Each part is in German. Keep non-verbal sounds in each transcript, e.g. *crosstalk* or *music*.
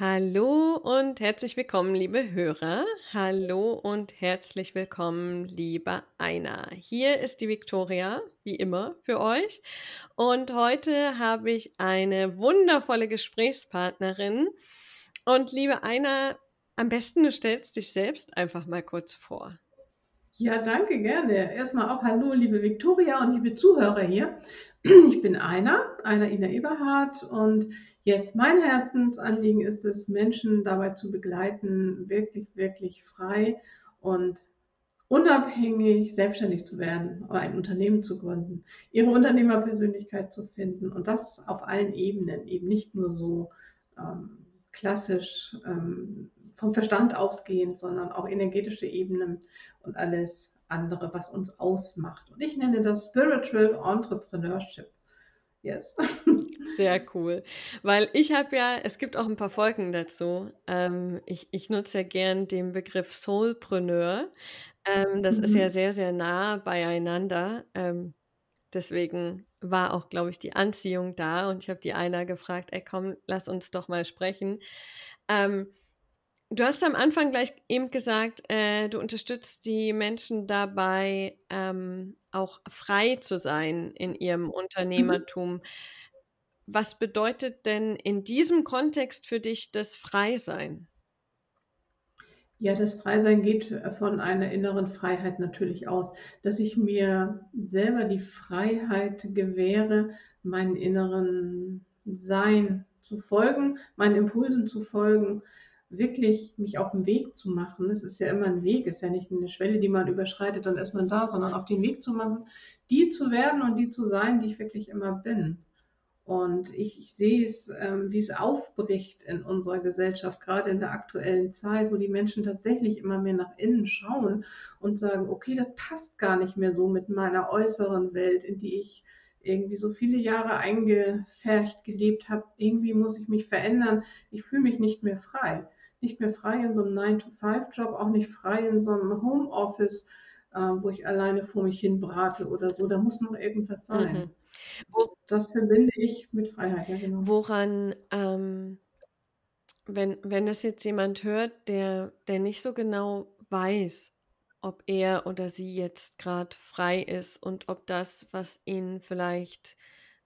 Hallo und herzlich willkommen, liebe Hörer. Hallo und herzlich willkommen, liebe Einer. Hier ist die Viktoria, wie immer, für euch. Und heute habe ich eine wundervolle Gesprächspartnerin. Und liebe Einer, am besten du stellst dich selbst einfach mal kurz vor. Ja, danke, gerne. Erstmal auch Hallo, liebe Viktoria und liebe Zuhörer hier. *clears throat* Ich bin Einer, Einer Ina Eberhardt. Und Yes, mein Herzensanliegen ist es, Menschen dabei zu begleiten, wirklich, wirklich frei und unabhängig selbstständig zu werden oder ein Unternehmen zu gründen, ihre Unternehmerpersönlichkeit zu finden und das auf allen Ebenen, eben nicht nur so ähm, klassisch ähm, vom Verstand ausgehend, sondern auch energetische Ebenen und alles andere, was uns ausmacht. Und ich nenne das Spiritual Entrepreneurship. Yes. *laughs* Sehr cool. Weil ich habe ja, es gibt auch ein paar Folgen dazu. Ähm, ich, ich nutze ja gern den Begriff Soulpreneur. Ähm, das mhm. ist ja sehr, sehr nah beieinander. Ähm, deswegen war auch, glaube ich, die Anziehung da und ich habe die einer gefragt, ey komm, lass uns doch mal sprechen. Ähm, Du hast am Anfang gleich eben gesagt, äh, du unterstützt die Menschen dabei, ähm, auch frei zu sein in ihrem mhm. Unternehmertum. Mhm. Was bedeutet denn in diesem Kontext für dich das Freisein? Ja, das Freisein geht von einer inneren Freiheit natürlich aus, dass ich mir selber die Freiheit gewähre, meinen inneren Sein zu folgen, meinen Impulsen zu folgen, wirklich mich auf den Weg zu machen. Es ist ja immer ein Weg, ist ja nicht eine Schwelle, die man überschreitet, dann ist man da, sondern auf den Weg zu machen, die zu werden und die zu sein, die ich wirklich immer bin. Und ich, ich sehe es, ähm, wie es aufbricht in unserer Gesellschaft, gerade in der aktuellen Zeit, wo die Menschen tatsächlich immer mehr nach innen schauen und sagen, okay, das passt gar nicht mehr so mit meiner äußeren Welt, in die ich irgendwie so viele Jahre eingefärcht gelebt habe. Irgendwie muss ich mich verändern. Ich fühle mich nicht mehr frei nicht mehr frei in so einem 9-to-5-Job, auch nicht frei in so einem Homeoffice, äh, wo ich alleine vor mich hin brate oder so. Da muss noch irgendwas sein. Mhm. Wo, das verbinde ich mit Freiheit, ja genau. Woran, ähm, wenn, wenn das jetzt jemand hört, der, der nicht so genau weiß, ob er oder sie jetzt gerade frei ist und ob das, was ihn vielleicht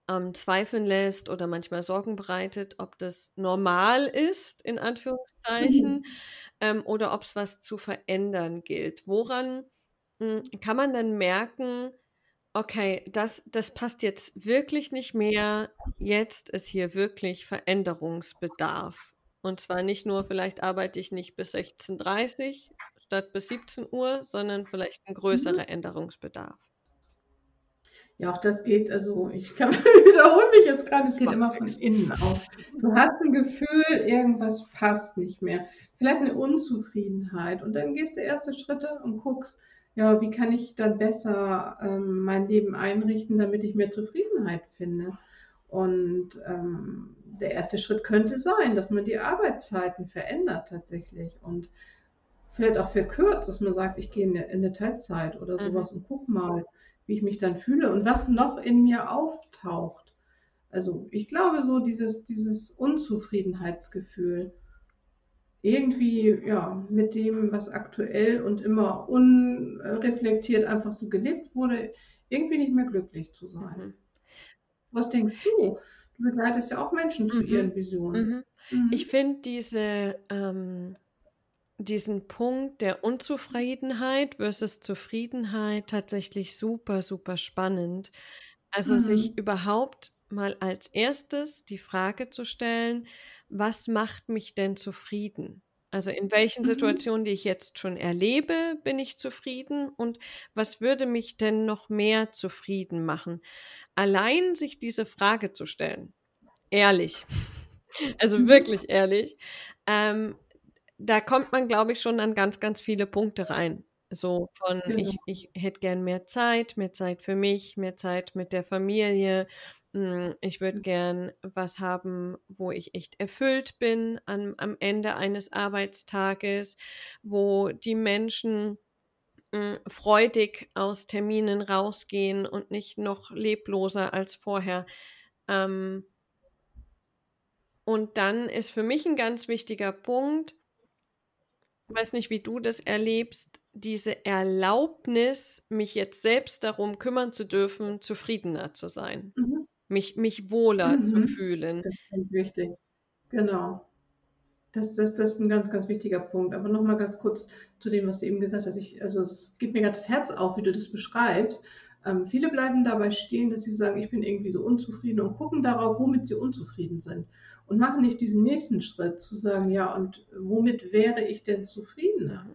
ähm, zweifeln lässt oder manchmal Sorgen bereitet, ob das normal ist, in Anführungszeichen, mhm. ähm, oder ob es was zu verändern gilt. Woran mh, hm, kann man dann merken, okay, das, das passt jetzt wirklich nicht mehr, jetzt ist hier wirklich Veränderungsbedarf. Und zwar nicht nur, vielleicht arbeite ich nicht bis 16.30 Uhr statt bis 17 Uhr, sondern vielleicht ein größerer mhm. Änderungsbedarf. Ja, auch das geht, also ich kann *laughs* wiederhole mich jetzt gerade, es geht immer von innen aus. Du hast ein Gefühl, irgendwas passt nicht mehr. Vielleicht eine Unzufriedenheit. Und dann gehst du erste Schritte und guckst, ja, wie kann ich dann besser ähm, mein Leben einrichten, damit ich mehr Zufriedenheit finde. Und ähm, der erste Schritt könnte sein, dass man die Arbeitszeiten verändert tatsächlich und vielleicht auch verkürzt, dass man sagt, ich gehe in eine, in eine Teilzeit oder mhm. sowas mhm. und guck mal, wie ich mich dann fühle und was noch in mir auftaucht. Also ich glaube so dieses, dieses Unzufriedenheitsgefühl irgendwie ja mit dem, was aktuell und immer unreflektiert einfach so gelebt wurde, irgendwie nicht mehr glücklich zu sein. Mhm. Was denkst du? Du begleitest ja auch Menschen mhm. zu ihren Visionen. Mhm. mhm. Ich finde diese ähm diesen Punkt der Unzufriedenheit versus Zufriedenheit tatsächlich super, super spannend. Also mhm. sich überhaupt mal als erstes die Frage zu stellen, was macht mich denn zufrieden? Also in welchen mhm. Situationen, die ich jetzt schon erlebe, bin ich zufrieden und was würde mich denn noch mehr zufrieden machen? Allein sich diese Frage zu stellen, ehrlich, *laughs* also mhm. wirklich ehrlich, ähm, da kommt man, glaube ich, schon an ganz, ganz viele Punkte rein. So von, genau. ich, ich hätte gern mehr Zeit, mehr Zeit für mich, mehr Zeit mit der Familie. Hm, ich würde gern was haben, wo ich echt erfüllt bin am, am Ende eines Arbeitstages, wo die Menschen hm, freudig aus Terminen rausgehen und nicht noch lebloser als vorher. Ähm, Und dann ist für mich ein ganz wichtiger Punkt, ich weiß nicht, wie du das erlebst, diese Erlaubnis, mich jetzt selbst darum kümmern zu dürfen, zufriedener zu sein, Mhm. mich, mich wohler zu Mhm. fühlen. Das ist ganz wichtig. Genau. Das, das, das ist ein ganz, ganz wichtiger Punkt. Aber noch mal ganz kurz zu dem, was du eben gesagt hast. Ich, also es geht mir gerade das Herz auf, wie du das beschreibst. Ähm, viele bleiben dabei stehen, dass sie sagen, ich bin irgendwie so unzufrieden und gucken darauf, womit sie unzufrieden sind. Und machen nicht diesen nächsten Schritt zu sagen, ja, und womit wäre ich denn zufriedener? Mhm.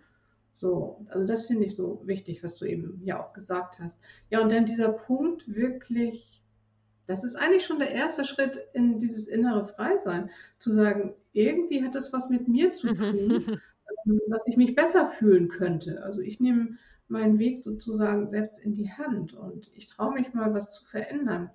So, also das finde ich so wichtig, was du eben ja auch gesagt hast. Ja, und dann dieser Punkt wirklich, das ist eigentlich schon der erste Schritt in dieses innere Freisein, zu sagen, irgendwie hat das was mit mir zu tun, *laughs* ähm, dass ich mich besser fühlen könnte. Also ich nehme meinen Weg sozusagen selbst in die Hand und ich traue mich mal, was zu verändern.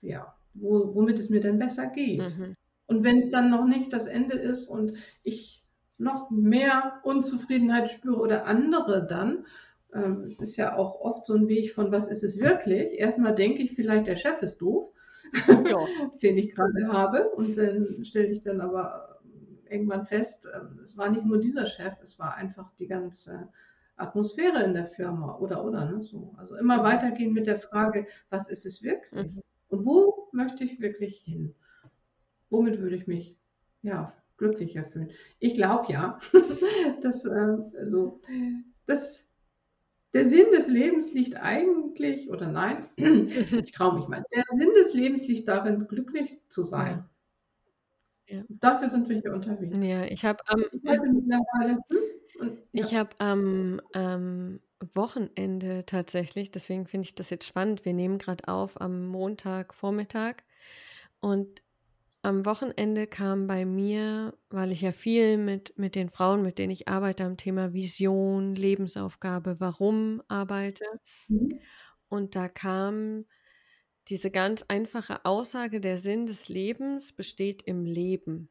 Ja, wo, womit es mir denn besser geht. Mhm. Und wenn es dann noch nicht das Ende ist und ich noch mehr Unzufriedenheit spüre oder andere dann, ähm, es ist ja auch oft so ein Weg von, was ist es wirklich? Erstmal denke ich vielleicht, der Chef ist doof, Ja. *laughs* den ich gerade habe. Und dann stelle ich dann aber irgendwann fest, ähm, es war nicht nur dieser Chef, es war einfach die ganze Atmosphäre in der Firma oder oder ne, so. Also immer weitergehen mit der Frage, was ist es wirklich? Mhm. Und wo möchte ich wirklich hin? Womit würde ich mich ja glücklicher fühlen? Ich glaube ja, *laughs* dass ähm, also, dass der Sinn des Lebens liegt eigentlich, oder nein, *clears throat* ich traue mich mal, der Sinn des Lebens liegt darin, glücklich zu sein. Ja. Dafür sind wir hier unterwegs. Ja, ich habe hatte mittlerweile, hm, und, ja. ich habe am ähm, Wochenende tatsächlich, deswegen finde ich das jetzt spannend. Wir nehmen gerade auf am Montagvormittag und am Wochenende kam bei mir, weil ich ja viel mit, mit den Frauen, mit denen ich arbeite, am Thema Vision, Lebensaufgabe, warum arbeite. Mhm. Und da kam diese ganz einfache Aussage, der Sinn des Lebens besteht im Leben.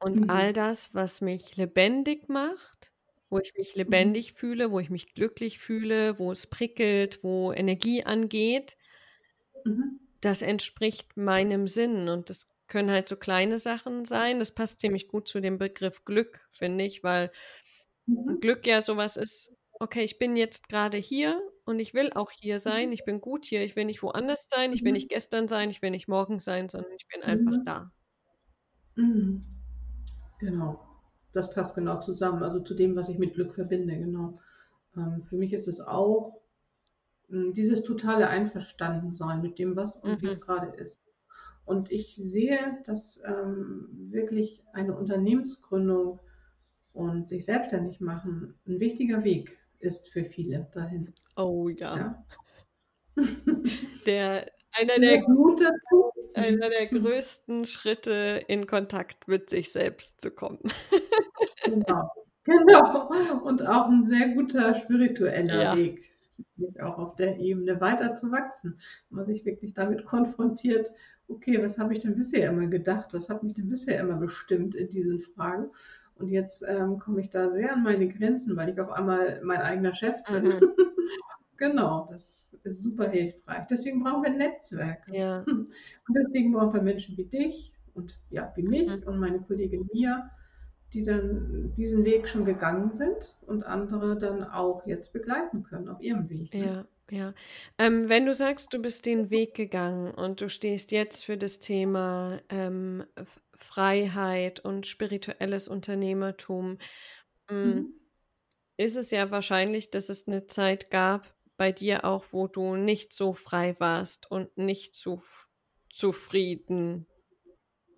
Und Mhm. all das, was mich lebendig macht, wo ich mich lebendig fühle, wo ich mich glücklich fühle, wo es prickelt, wo Energie angeht, Mhm. das entspricht meinem Sinn. Und das können halt so kleine Sachen sein. Das passt ziemlich gut zu dem Begriff Glück, finde ich, weil Mhm. Glück ja sowas ist, okay, ich bin jetzt gerade hier und ich will auch hier sein. Mhm. Ich bin gut hier. Ich will nicht woanders sein. Ich will Mhm. nicht gestern sein. Ich will nicht morgen sein, sondern ich bin einfach Mhm. da. Mhm. Genau. Das passt genau zusammen, also zu dem, was ich mit Glück verbinde, genau. Ähm, für mich ist es auch mh, dieses totale Einverstandensein mit dem, was und wie Mhm. es gerade ist. Und ich sehe, dass ähm, wirklich eine Unternehmensgründung und sich selbstständig machen ein wichtiger Weg ist für viele dahin. Oh ja. Ja. *laughs* Der, einer, Der der, Mut dazu. Einer der *laughs* größten Schritte in Kontakt mit sich selbst zu kommen. Genau. *laughs* Genau. Und auch ein sehr guter spiritueller Ja. Weg, auch auf der Ebene weiter zu wachsen. Wenn man sich wirklich damit konfrontiert, okay, was habe ich denn bisher immer gedacht? Was hat mich denn bisher immer bestimmt in diesen Fragen? Und jetzt ähm, komme ich da sehr an meine Grenzen, weil ich auf einmal mein eigener Chef bin. Mhm. *laughs* Genau, das ist super hilfreich. Deswegen brauchen wir Netzwerke. Ja. *laughs* Und deswegen brauchen wir Menschen wie dich und ja, wie mich Mhm. und meine Kollegin Mia, die dann diesen Weg schon gegangen sind und andere dann auch jetzt begleiten können auf ihrem Weg. Ne? Ja, ja. Ähm, wenn du sagst, du bist den Weg gegangen und du stehst jetzt für das Thema ähm, Freiheit und spirituelles Unternehmertum, mm, Mhm. ist es ja wahrscheinlich, dass es eine Zeit gab bei dir auch, wo du nicht so frei warst und nicht so zufrieden.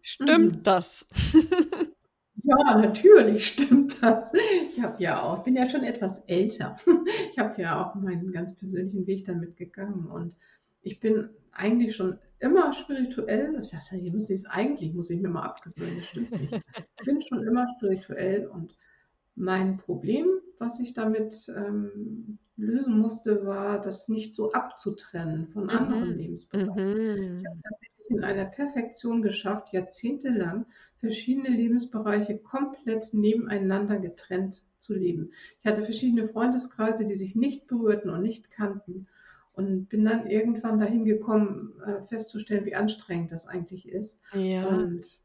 Stimmt Mhm. das? *laughs* Ja, natürlich stimmt das. Ich habe ja auch, bin ja schon etwas älter. *laughs* Ich habe ja auch meinen ganz persönlichen Weg damit gegangen und ich bin eigentlich schon immer spirituell. Das heißt, ich muss es eigentlich, muss ich mir mal abgewöhnen, das stimmt nicht. Ich bin schon immer spirituell und mein Problem, was ich damit ähm, lösen musste, war, das nicht so abzutrennen von anderen Mhm. Lebensbereichen. Ich habe Mhm. es tatsächlich in einer Perfektion geschafft, jahrzehntelang verschiedene Lebensbereiche komplett nebeneinander getrennt zu leben. Ich hatte verschiedene Freundeskreise, die sich nicht berührten und nicht kannten. und bin dann irgendwann dahin gekommen, äh, festzustellen, wie anstrengend das eigentlich ist. Ja. Und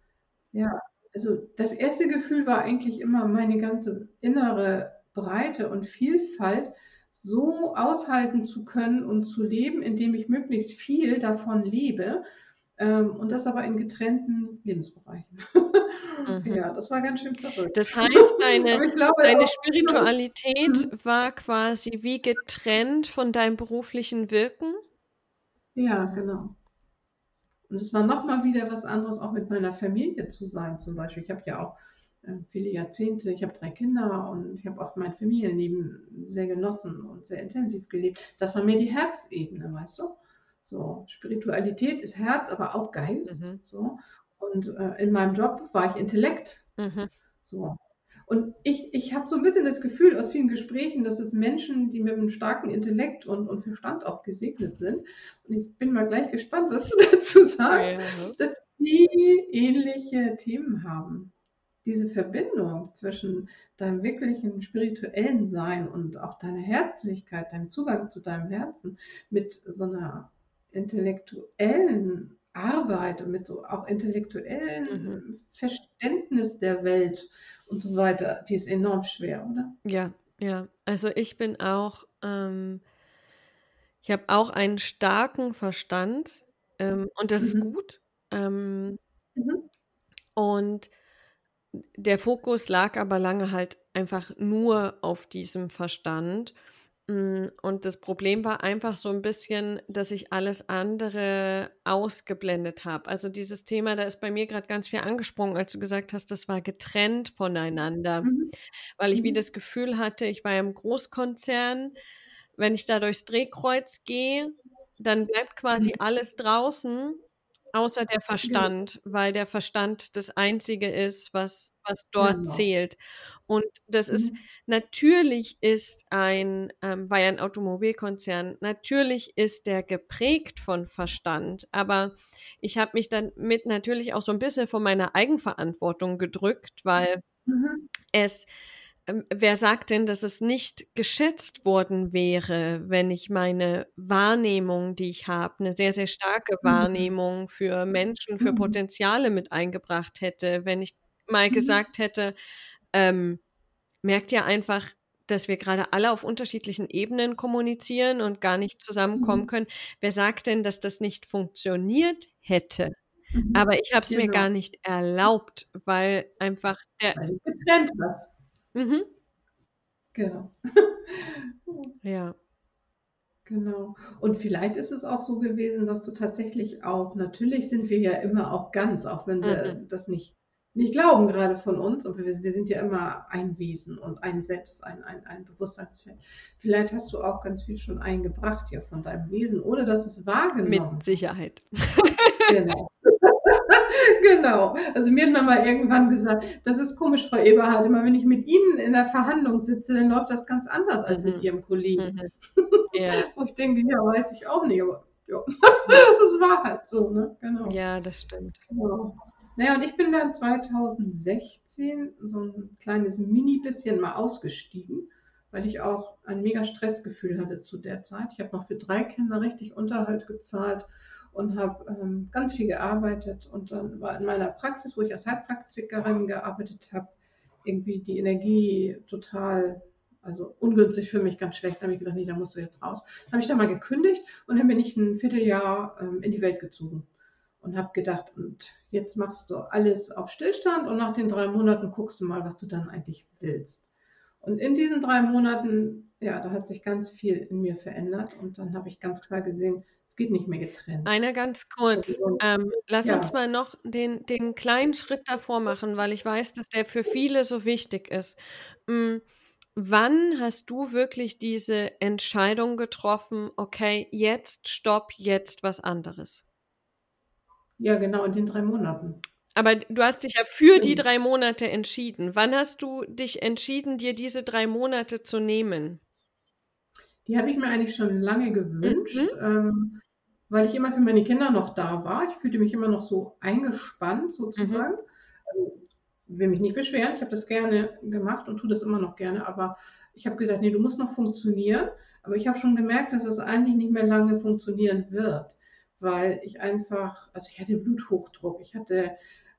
ja, also das erste Gefühl war eigentlich immer meine ganze innere Breite und Vielfalt so aushalten zu können und zu leben, indem ich möglichst viel davon lebe ähm, und das aber in getrennten Lebensbereichen. *laughs* Mhm. Ja, das war ganz schön verrückt. Das heißt, deine, *laughs* glaube, deine Spiritualität mhm. war quasi wie getrennt von deinem beruflichen Wirken? Ja, genau. Und es war nochmal wieder was anderes, auch mit meiner Familie zu sein, zum Beispiel. Ich habe ja auch viele Jahrzehnte, ich habe drei Kinder und ich habe auch mein Familienleben sehr genossen und sehr intensiv gelebt. Das war mir die Herzebene, weißt du? So, Spiritualität ist Herz, aber auch Geist. Mhm. So. Und äh, in meinem Job war ich Intellekt. Mhm. So. Und ich, ich habe so ein bisschen das Gefühl aus vielen Gesprächen, dass es Menschen, die mit einem starken Intellekt und, und Verstand auch gesegnet sind, und ich bin mal gleich gespannt, was du *laughs* dazu sagst, ja. dass die ähnliche Themen haben. Diese Verbindung zwischen deinem wirklichen spirituellen Sein und auch deiner Herzlichkeit, deinem Zugang zu deinem Herzen mit so einer intellektuellen Arbeit und mit so auch intellektuellen mhm. Verständnis der Welt und so weiter, die ist enorm schwer, oder? Ja, ja. Also ich bin auch, ähm, ich habe auch einen starken Verstand ähm, und das mhm. ist gut. Ähm, mhm. Und der Fokus lag aber lange halt einfach nur auf diesem Verstand. Mm, und das Problem war einfach so ein bisschen, dass ich alles andere ausgeblendet habe. Also dieses Thema, da ist bei mir gerade ganz viel angesprungen, als du gesagt hast, das war getrennt voneinander, mhm. weil ich wie mhm. das Gefühl hatte, ich war im Großkonzern, wenn ich da durchs Drehkreuz gehe, dann bleibt quasi mhm. alles draußen Außer der Verstand, weil der Verstand das Einzige ist, was, was dort genau. zählt. Und das mhm. ist, natürlich ist ein, ähm, ja ein Automobilkonzern, natürlich ist der geprägt von Verstand, aber ich habe mich dann mit natürlich auch so ein bisschen von meiner Eigenverantwortung gedrückt, weil mhm. es wer sagt denn, dass es nicht geschätzt worden wäre, wenn ich meine Wahrnehmung, die ich habe, eine sehr, sehr starke mhm. Wahrnehmung für Menschen, für mhm. Potenziale mit eingebracht hätte, wenn ich mal mhm. gesagt hätte, ähm, merkt ihr einfach, dass wir gerade alle auf unterschiedlichen Ebenen kommunizieren und gar nicht zusammenkommen können. Wer sagt denn, dass das nicht funktioniert hätte? Aber ich habe es genau. mir gar nicht erlaubt, weil einfach der. Weil getrennt hast. Mhm. Genau. Ja. Genau. Und vielleicht ist es auch so gewesen, dass du tatsächlich auch, natürlich sind wir ja immer auch ganz, auch wenn wir Mhm. das nicht, nicht glauben, gerade von uns. Und wir, wir sind ja immer ein Wesen und ein Selbst, ein, ein, ein Bewusstseinsfeld. Vielleicht hast du auch ganz viel schon eingebracht ja von deinem Wesen, ohne dass es wahrgenommen Mit Sicherheit. Genau. *laughs* genau. Also mir hat man mal irgendwann gesagt, das ist komisch, Frau Eberhardt, immer wenn ich mit Ihnen in der Verhandlung sitze, dann läuft das ganz anders als mhm. mit Ihrem Kollegen. Mhm. *laughs* Ja. Wo ich denke, ja, weiß ich auch nicht, aber ja, *laughs* das war halt so, ne? Genau. Ja, das stimmt. Genau. Naja, und ich bin dann 2016 so ein kleines Mini-bisschen mal ausgestiegen, weil ich auch ein mega Stressgefühl hatte zu der Zeit. Ich habe noch für drei Kinder richtig Unterhalt gezahlt und habe ähm, ganz viel gearbeitet und dann war in meiner Praxis, wo ich als Heilpraktikerin gearbeitet habe, irgendwie die Energie total, also ungünstig für mich, ganz schlecht. Da habe ich gesagt, nee, da musst du jetzt raus. Dann habe ich da mal gekündigt und dann bin ich ein Vierteljahr ähm, in die Welt gezogen und habe gedacht, und jetzt machst du alles auf Stillstand und nach den drei Monaten guckst du mal, was du dann eigentlich willst. Und in diesen drei Monaten, ja, da hat sich ganz viel in mir verändert und dann habe ich ganz klar gesehen, geht nicht mehr getrennt. Einer ganz kurz. Ähm, lass ja. uns mal noch den, den kleinen Schritt davor machen, weil ich weiß, dass der für viele so wichtig ist. Mhm. Wann hast du wirklich diese Entscheidung getroffen, okay, jetzt stopp, jetzt was anderes? Ja, genau, in den drei Monaten. Aber du hast dich ja für die drei Monate entschieden. Wann hast du dich entschieden, dir diese drei Monate zu nehmen? Die habe ich mir eigentlich schon lange gewünscht. Mhm. Ähm, weil ich immer für meine Kinder noch da war. Ich fühlte mich immer noch so eingespannt sozusagen. Mhm. Also, will mich nicht beschweren, ich habe das gerne gemacht und tue das immer noch gerne, aber ich habe gesagt, nee, du musst noch funktionieren. Aber ich habe schon gemerkt, dass es eigentlich nicht mehr lange funktionieren wird, weil ich einfach, also ich hatte Bluthochdruck, ich hatte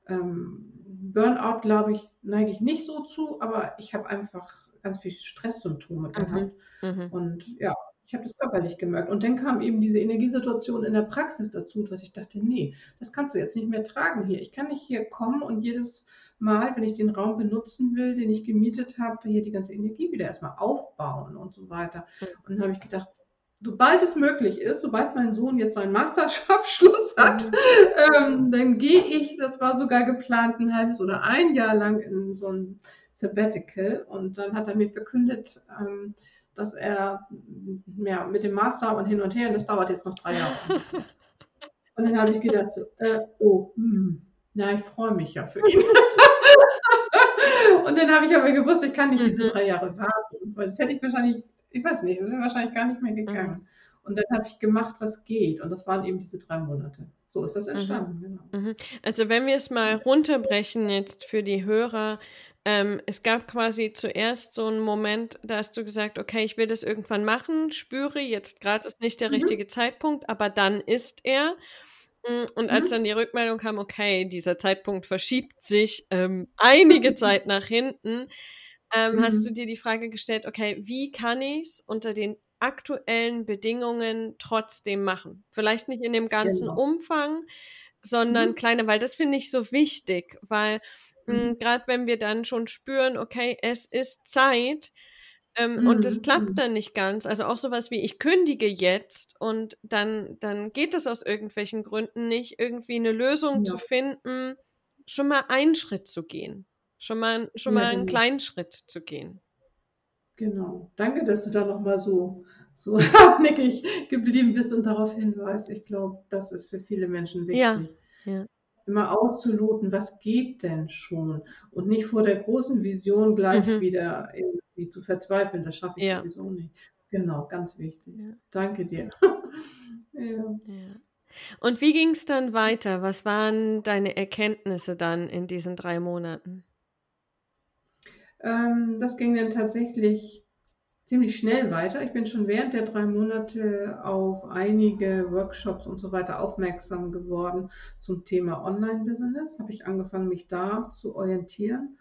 ähm, Burnout, glaube ich, neige ich nicht so zu, aber ich habe einfach ganz viele Stresssymptome mhm, gehabt. Mhm. Und ja, ich habe das körperlich gemerkt. Und dann kam eben diese Energiesituation in der Praxis dazu, was ich dachte, nee, das kannst du jetzt nicht mehr tragen hier. Ich kann nicht hier kommen und jedes Mal, wenn ich den Raum benutzen will, den ich gemietet habe, hier die ganze Energie wieder erstmal aufbauen und so weiter. Und dann habe ich gedacht, sobald es möglich ist, sobald mein Sohn jetzt seinen Masterabschluss hat, mhm. ähm, dann gehe ich, das war sogar geplant, ein halbes oder ein Jahr lang in so ein Sabbatical. Und dann hat er mir verkündet, ähm, dass er ja, mit dem Master und hin und her, das dauert jetzt noch drei Jahre. *laughs* und dann habe ich gedacht, so, äh, oh, hm, na, ich freue mich ja für ihn. *laughs* und dann habe ich aber gewusst, ich kann nicht diese mhm. drei Jahre warten, weil das hätte ich wahrscheinlich, ich weiß nicht, das wäre wahrscheinlich gar nicht mehr gegangen. Mhm. Und dann habe ich gemacht, was geht. Und das waren eben diese drei Monate. So ist das mhm. entstanden, mhm. genau. Mhm. Also wenn wir es mal runterbrechen jetzt für die Hörer, ähm, es gab quasi zuerst so einen Moment, da hast du gesagt, okay, ich will das irgendwann machen, spüre, jetzt gerade ist nicht der mhm. richtige Zeitpunkt, aber dann ist er. Mm, und als mhm. dann die Rückmeldung kam, okay, dieser Zeitpunkt verschiebt sich ähm, einige *laughs* Zeit nach hinten, ähm, mhm. hast du dir die Frage gestellt, okay, wie kann ich es unter den aktuellen Bedingungen trotzdem machen? Vielleicht nicht in dem ganzen genau. Umfang, sondern mhm. kleiner, weil das finde ich so wichtig, weil mhm. gerade wenn wir dann schon spüren, okay, es ist Zeit, ähm, mhm. Und das klappt mhm. dann nicht ganz. Also auch sowas wie, ich kündige jetzt und dann, dann geht es aus irgendwelchen Gründen nicht, irgendwie eine Lösung ja. zu finden, schon mal einen Schritt zu gehen. Schon mal, schon ja, mal einen genau. kleinen Schritt zu gehen. Genau. Danke, dass du da nochmal so, so *laughs* hartnäckig geblieben bist und darauf hinweist. Ich glaube, das ist für viele Menschen wichtig. Ja, ja immer auszuloten, was geht denn schon und nicht vor der großen Vision gleich mhm. wieder irgendwie zu verzweifeln, das schaffe ich ja. sowieso nicht. Genau, ganz wichtig. Danke dir. *laughs* Und wie ging es dann weiter? Was waren deine Erkenntnisse dann in diesen drei Monaten? Ähm, das ging dann tatsächlich ziemlich schnell weiter. Ich bin schon während der drei Monate auf einige Workshops und so weiter aufmerksam geworden zum Thema Online-Business. Habe ich angefangen, mich da zu orientieren.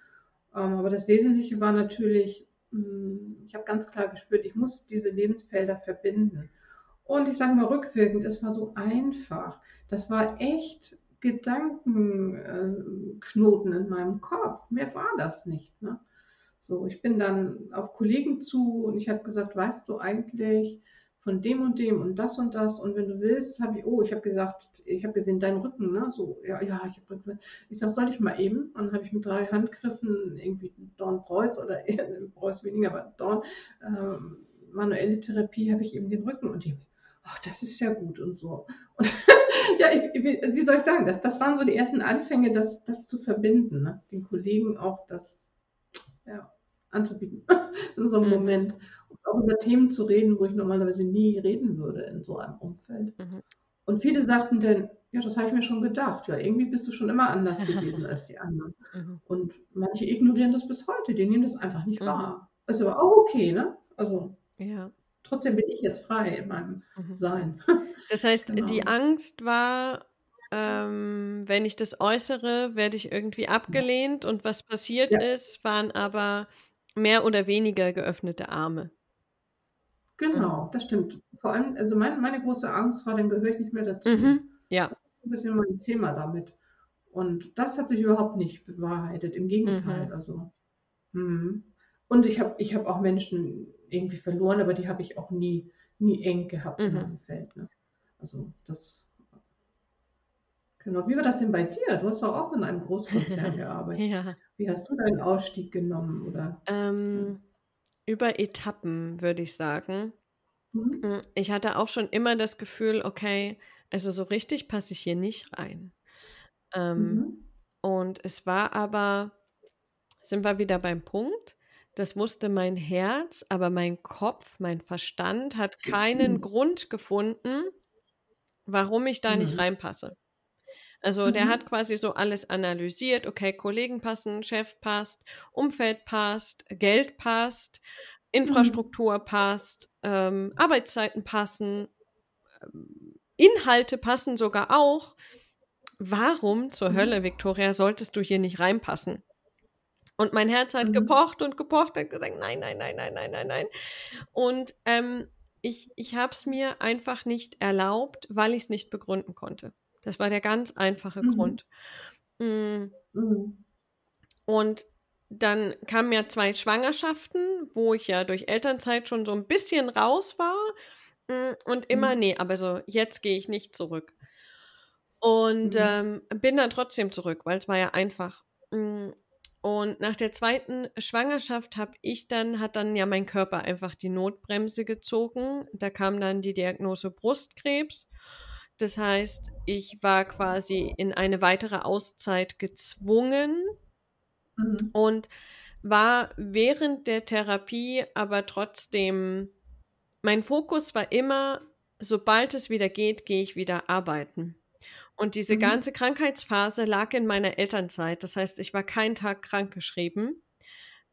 Ähm, aber das Wesentliche war natürlich, hm, ich habe ganz klar gespürt, ich muss diese Lebensfelder verbinden. Und ich sage mal rückwirkend, es war so einfach. Das war echt Gedankenknoten in meinem Kopf. Mehr war das nicht. Ne? So, ich bin dann auf Kollegen zu und ich habe gesagt, weißt du eigentlich von dem und dem und das und das und wenn du willst, habe ich, oh, ich habe gesagt, ich habe gesehen, deinen Rücken, ne? So, ja, ja, ich habe Rücken. Ich sage, soll ich mal eben? Und dann habe ich mit drei Handgriffen irgendwie Dorn Preuß oder *laughs* Preuß weniger, aber Dorn, ähm, manuelle Therapie, habe ich eben den Rücken und die, ach, das ist ja gut und so. Und *laughs* ja, ich, wie, wie, soll ich sagen, das, das waren so die ersten Anfänge, das, das zu verbinden, ne? den Kollegen auch das ja, anzubieten *laughs* in so einem mhm. Moment. Und auch über Themen zu reden, wo ich normalerweise nie reden würde in so einem Umfeld. Mhm. Und viele sagten dann, ja, das habe ich mir schon gedacht. Ja, irgendwie bist du schon immer anders gewesen als die anderen. *laughs* Mhm. Und manche ignorieren das bis heute, die nehmen das einfach nicht mhm. wahr. Ist aber auch okay, ne? Also ja. trotzdem bin ich jetzt frei in meinem mhm. Sein. *laughs* Das heißt, genau. die Angst war ähm, wenn ich das äußere, werde ich irgendwie abgelehnt und was passiert ja. ist, waren aber mehr oder weniger geöffnete Arme. Genau, mhm. das stimmt. Vor allem, also mein, meine große Angst war, dann gehöre ich nicht mehr dazu. Mhm. Ja. Das ist ein bisschen mein Thema damit. Und das hat sich überhaupt nicht bewahrheitet. Im Gegenteil, mhm. also. Mh. Und ich habe ich hab auch Menschen irgendwie verloren, aber die habe ich auch nie, nie eng gehabt in mhm. meinem Feld. Ne? Also das Genau. Wie war das denn bei dir? Du hast doch auch in einem Großkonzern *laughs* gearbeitet. ja. Wie hast du deinen Ausstieg genommen? Oder? Ähm, über Etappen, würde ich sagen. Mhm. Hm, ich hatte auch schon immer das Gefühl, okay, also so richtig passe ich hier nicht rein. Ähm, mhm. Und es war aber, sind wir wieder beim Punkt, das wusste mein Herz, aber mein Kopf, mein Verstand hat keinen mhm. *clears throat* Grund gefunden, warum ich da nicht mhm. reinpasse. Also mhm. der hat quasi so alles analysiert, okay, Kollegen passen, Chef passt, Umfeld passt, Geld passt, Infrastruktur passt, ähm, Arbeitszeiten passen, ähm, Inhalte passen sogar auch. Warum zur Mhm. Hölle, Victoria, solltest du hier nicht reinpassen? Und mein Herz hat Mhm. gepocht und gepocht, hat gesagt, nein, nein, nein, nein, nein, nein, nein. Und ähm, ich, ich habe es mir einfach nicht erlaubt, weil ich es nicht begründen konnte. Das war der ganz einfache Mhm. Grund. Mm, Mhm. Und dann kamen ja zwei Schwangerschaften, wo ich ja durch Elternzeit schon so ein bisschen raus war. Mm, Und immer, Mhm. nee, aber so, jetzt gehe ich nicht zurück. Und Mhm. ähm, bin dann trotzdem zurück, weil es war ja einfach. Mm, Und nach der zweiten Schwangerschaft habe ich dann, hat dann ja mein Körper einfach die Notbremse gezogen. Da kam dann die Diagnose Brustkrebs. Das heißt, ich war quasi in eine weitere Auszeit gezwungen Mhm. und war während der Therapie aber trotzdem, mein Fokus war immer, sobald es wieder geht, gehe ich wieder arbeiten. Und diese Mhm. ganze Krankheitsphase lag in meiner Elternzeit. Das heißt, ich war keinen Tag krankgeschrieben.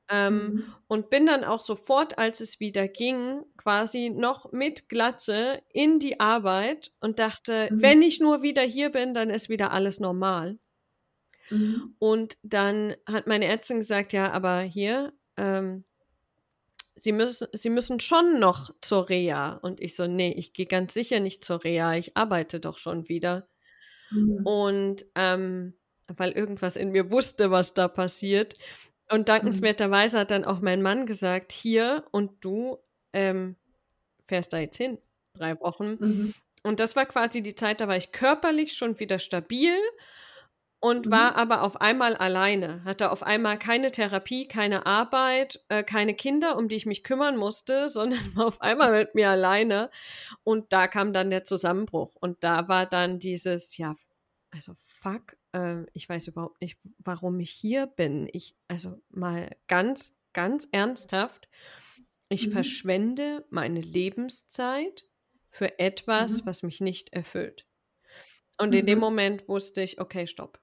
Ähm, Mhm. und bin dann auch sofort, als es wieder ging, quasi noch mit Glatze in die Arbeit und dachte, Mhm. wenn ich nur wieder hier bin, dann ist wieder alles normal. Mhm. Und dann hat meine Ärztin gesagt, ja, aber hier, ähm, Sie müssen, Sie müssen schon noch zur Reha. Und ich so, nee, ich gehe ganz sicher nicht zur Reha, ich arbeite doch schon wieder. Mhm. Und ähm, weil irgendwas in mir wusste, was da passiert. Und dankenswerterweise hat dann auch mein Mann gesagt, hier und du ähm, fährst da jetzt hin, drei Wochen. Mhm. Und das war quasi die Zeit, da war ich körperlich schon wieder stabil und Mhm. war aber auf einmal alleine, hatte auf einmal keine Therapie, keine Arbeit, äh, keine Kinder, um die ich mich kümmern musste, *laughs* sondern war auf einmal mit mir alleine. Und da kam dann der Zusammenbruch. Und da war dann dieses, ja, also fuck, äh, ich weiß überhaupt nicht, warum ich hier bin. Ich, also mal ganz, ganz ernsthaft, ich Mhm. verschwende meine Lebenszeit für etwas, Mhm. was mich nicht erfüllt. Und in dem Mhm. Moment wusste ich, okay, stopp.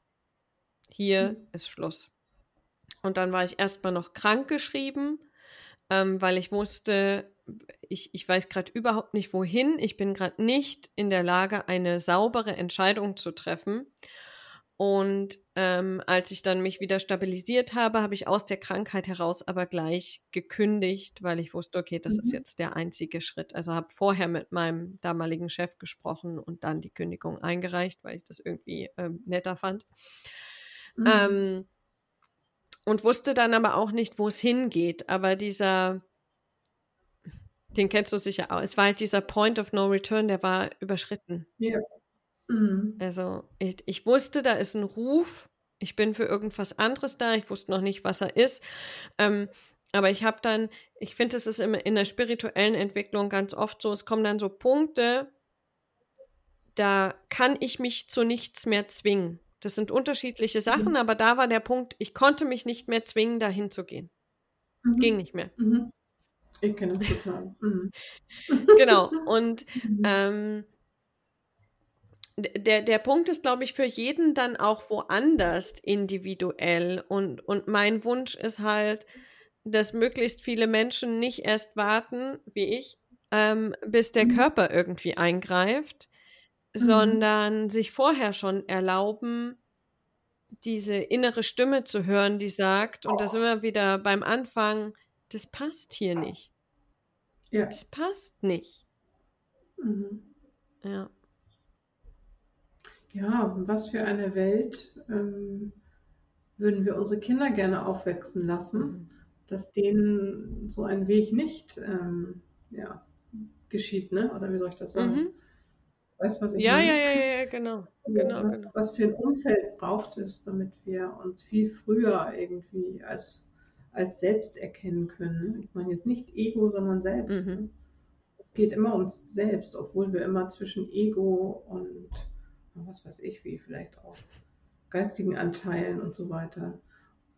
Hier Mhm. ist Schluss. Und dann war ich erstmal noch krank geschrieben, ähm, weil ich wusste, ich, ich weiß gerade überhaupt nicht wohin. Ich bin gerade nicht in der Lage, eine saubere Entscheidung zu treffen. Und ähm, als ich dann mich wieder stabilisiert habe, habe ich aus der Krankheit heraus aber gleich gekündigt, weil ich wusste, okay, das ist Mhm. jetzt der einzige Schritt. Also habe vorher mit meinem damaligen Chef gesprochen und dann die Kündigung eingereicht, weil ich das irgendwie ähm, netter fand. Mhm. Ähm, und wusste dann aber auch nicht, wo es hingeht. Aber dieser, den kennst du sicher auch. Es war halt dieser Point of No Return, der war überschritten. Ja. Mhm. Also ich, ich wusste, da ist ein Ruf. Ich bin für irgendwas anderes da. Ich wusste noch nicht, was er ist. Ähm, aber ich habe dann, ich finde, es ist in, in der spirituellen Entwicklung ganz oft so, es kommen dann so Punkte, da kann ich mich zu nichts mehr zwingen. Das sind unterschiedliche Sachen, Mhm. aber da war der Punkt, ich konnte mich nicht mehr zwingen, dahin zu gehen. Mhm. Ging nicht mehr. Mhm. Ich kenne das total. *laughs* Mhm. Genau. Und *laughs* Mhm. ähm, der, der Punkt ist, glaube ich, für jeden dann auch woanders individuell. Und, und mein Wunsch ist halt, dass möglichst viele Menschen nicht erst warten, wie ich, ähm, bis der Mhm. Körper irgendwie eingreift, Mhm. sondern sich vorher schon erlauben, diese innere Stimme zu hören, die sagt, und da sind wir wieder beim Anfang, das passt hier nicht. Ja. Das passt nicht. Mhm. Ja. Ja, was für eine Welt ähm, würden wir unsere Kinder gerne aufwachsen lassen, Mhm. dass denen so ein Weg nicht ähm, ja, geschieht, ne? Oder wie soll ich das sagen? Mhm. Weißt du, was ich Ja, meine? ja, ja, ja, ja, genau. *laughs* Genau, was, genau. was für ein Umfeld braucht es, damit wir uns viel früher irgendwie als, als selbst erkennen können. Ne? Ich meine jetzt nicht Ego, sondern selbst. Mhm. Ne? Es geht immer ums Selbst, obwohl wir immer zwischen Ego und was weiß ich wie, vielleicht auch geistigen Anteilen und so weiter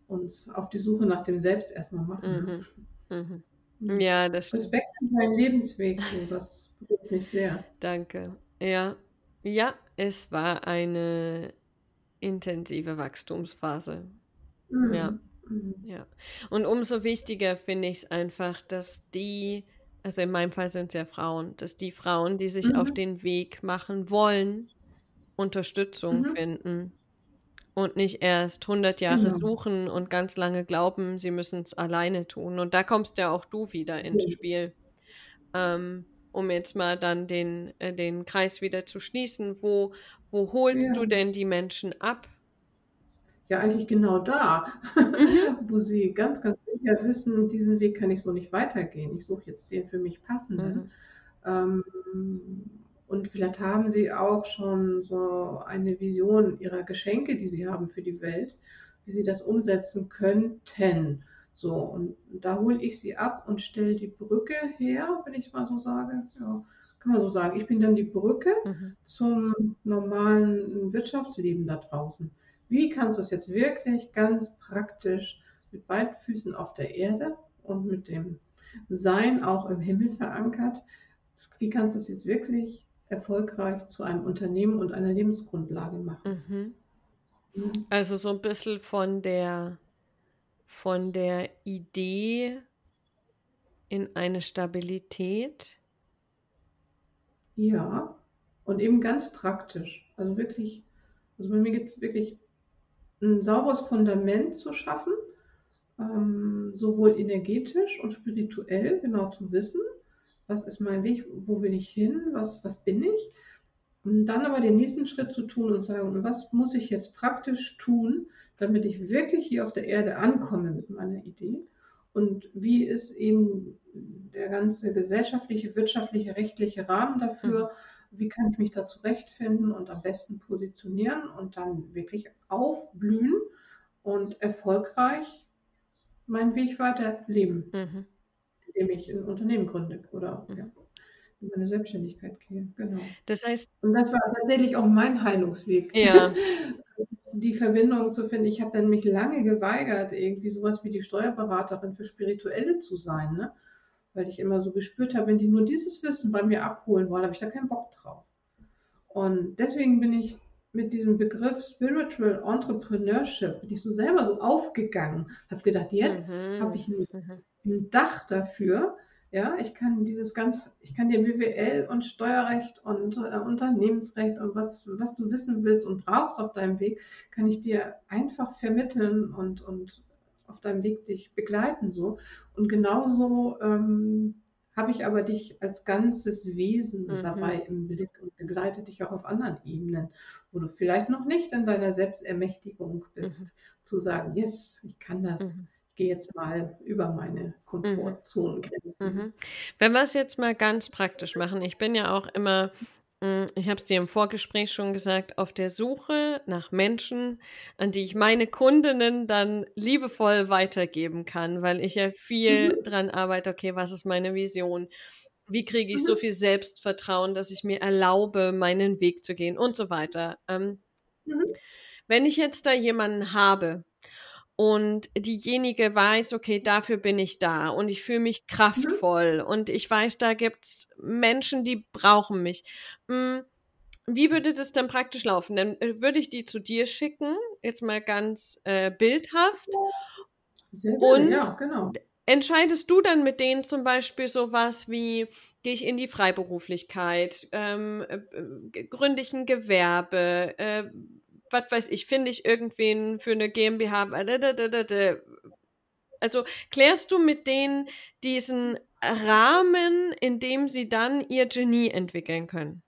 uns auf die Suche nach dem Selbst erstmal machen. Ne? Mhm. Mhm. *laughs* Ja, das stimmt. Respekt für deinen Lebensweg, das berührt mich sehr. Danke. Ja. Ja, es war eine intensive Wachstumsphase. Mhm. Ja. Mhm. Ja. Und umso wichtiger finde ich es einfach, dass die, also in meinem Fall sind es ja Frauen, dass die Frauen, die sich mhm. auf den Weg machen wollen, Unterstützung mhm. finden und nicht erst 100 Jahre genau. suchen und ganz lange glauben, sie müssen es alleine tun. Und da kommst ja auch du wieder ins ja. Spiel. Ähm, um jetzt mal dann den, äh, den Kreis wieder zu schließen. Wo, wo holst ja. du denn die Menschen ab? Ja, eigentlich genau da, mhm. *laughs* wo sie ganz, ganz sicher wissen, diesen Weg kann ich so nicht weitergehen. Ich suche jetzt den für mich passenden. Mhm. Ähm, und vielleicht haben Sie auch schon so eine Vision Ihrer Geschenke, die Sie haben für die Welt, wie Sie das umsetzen könnten. So, und da hole ich Sie ab und stelle die Brücke her, wenn ich mal so sage. Ja, kann man so sagen. Ich bin dann die Brücke mhm. zum normalen Wirtschaftsleben da draußen. Wie kannst du es jetzt wirklich ganz praktisch mit beiden Füßen auf der Erde und mit dem Sein auch im Himmel verankert, wie kannst du es jetzt wirklich erfolgreich zu einem Unternehmen und einer Lebensgrundlage machen. Mhm. Mhm. Also so ein bisschen von der von der Idee in eine Stabilität. Ja, und eben ganz praktisch. Also wirklich, also bei mir geht es wirklich ein sauberes Fundament zu schaffen, ähm, sowohl energetisch und spirituell genau zu wissen, was ist mein Weg, wo will ich hin, was, was bin ich. Und dann aber den nächsten Schritt zu tun und sagen, was muss ich jetzt praktisch tun, damit ich wirklich hier auf der Erde ankomme mit meiner Idee. Und wie ist eben der ganze gesellschaftliche, wirtschaftliche, rechtliche Rahmen dafür? Mhm. Wie kann ich mich da zurechtfinden und am besten positionieren und dann wirklich aufblühen und erfolgreich meinen Weg weiterleben? Mhm indem ich ein Unternehmen gründe oder ja, in meine Selbstständigkeit gehe. Genau. Das heißt. Und das war tatsächlich auch mein Heilungsweg. Ja. *laughs* die Verbindung zu finden. Ich habe dann mich lange geweigert, irgendwie sowas wie die Steuerberaterin für Spirituelle zu sein, ne? Weil ich immer so gespürt habe, wenn die nur dieses Wissen bei mir abholen wollen, habe ich da keinen Bock drauf. Und deswegen bin ich mit diesem Begriff Spiritual Entrepreneurship, bin ich so selber so aufgegangen, habe gedacht, jetzt mhm. habe ich ein, mhm ein Dach dafür. Ja, ich kann dieses ganz, ich kann dir BWL und Steuerrecht und äh, Unternehmensrecht und was, was du wissen willst und brauchst auf deinem Weg, kann ich dir einfach vermitteln und, und auf deinem Weg dich begleiten so. Und genauso ähm, habe ich aber dich als ganzes Wesen mhm. dabei im Blick und begleite dich auch auf anderen Ebenen, wo du vielleicht noch nicht in deiner Selbstermächtigung bist, mhm. zu sagen, yes, ich kann das. Mhm gehe jetzt mal über meine mhm. Komfortzonengrenzen. Mhm. Wenn wir es jetzt mal ganz praktisch machen, ich bin ja auch immer, ich habe es dir im Vorgespräch schon gesagt, auf der Suche nach Menschen, an die ich meine Kundinnen dann liebevoll weitergeben kann, weil ich ja viel mhm. dran arbeite, okay, was ist meine Vision? Wie kriege ich mhm. so viel Selbstvertrauen, dass ich mir erlaube, meinen Weg zu gehen und so weiter. Ähm, mhm. Wenn ich jetzt da jemanden habe, und diejenige weiß, okay, dafür bin ich da und ich fühle mich mhm. kraftvoll mhm. und ich weiß, da gibt es Menschen, die brauchen mich. Hm, wie würde das dann praktisch laufen? Dann äh, würde ich die zu dir schicken, jetzt mal ganz äh, bildhaft. Sehr und ja, genau. entscheidest du dann mit denen zum Beispiel sowas wie, gehe ich in die Freiberuflichkeit, ähm, äh, äh gründe ich ein Gewerbe, äh, was weiß ich, finde ich irgendwen für eine GmbH. Also klärst du mit denen diesen Rahmen, in dem sie dann ihr Genie entwickeln können?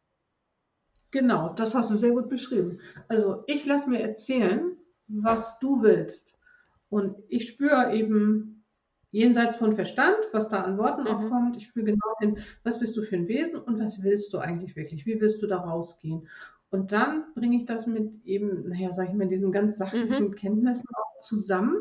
Genau, das hast du sehr gut beschrieben. Also ich lasse mir erzählen, was du willst. Und ich spüre eben jenseits von Verstand, was da an Worten mhm. auch kommt. Ich spüre genau hin, was bist du für ein Wesen und was willst du eigentlich wirklich? Wie willst du da rausgehen? Und dann bringe ich das mit eben, naja, sage ich mal, diesen ganz sachlichen mhm. Kenntnissen auch zusammen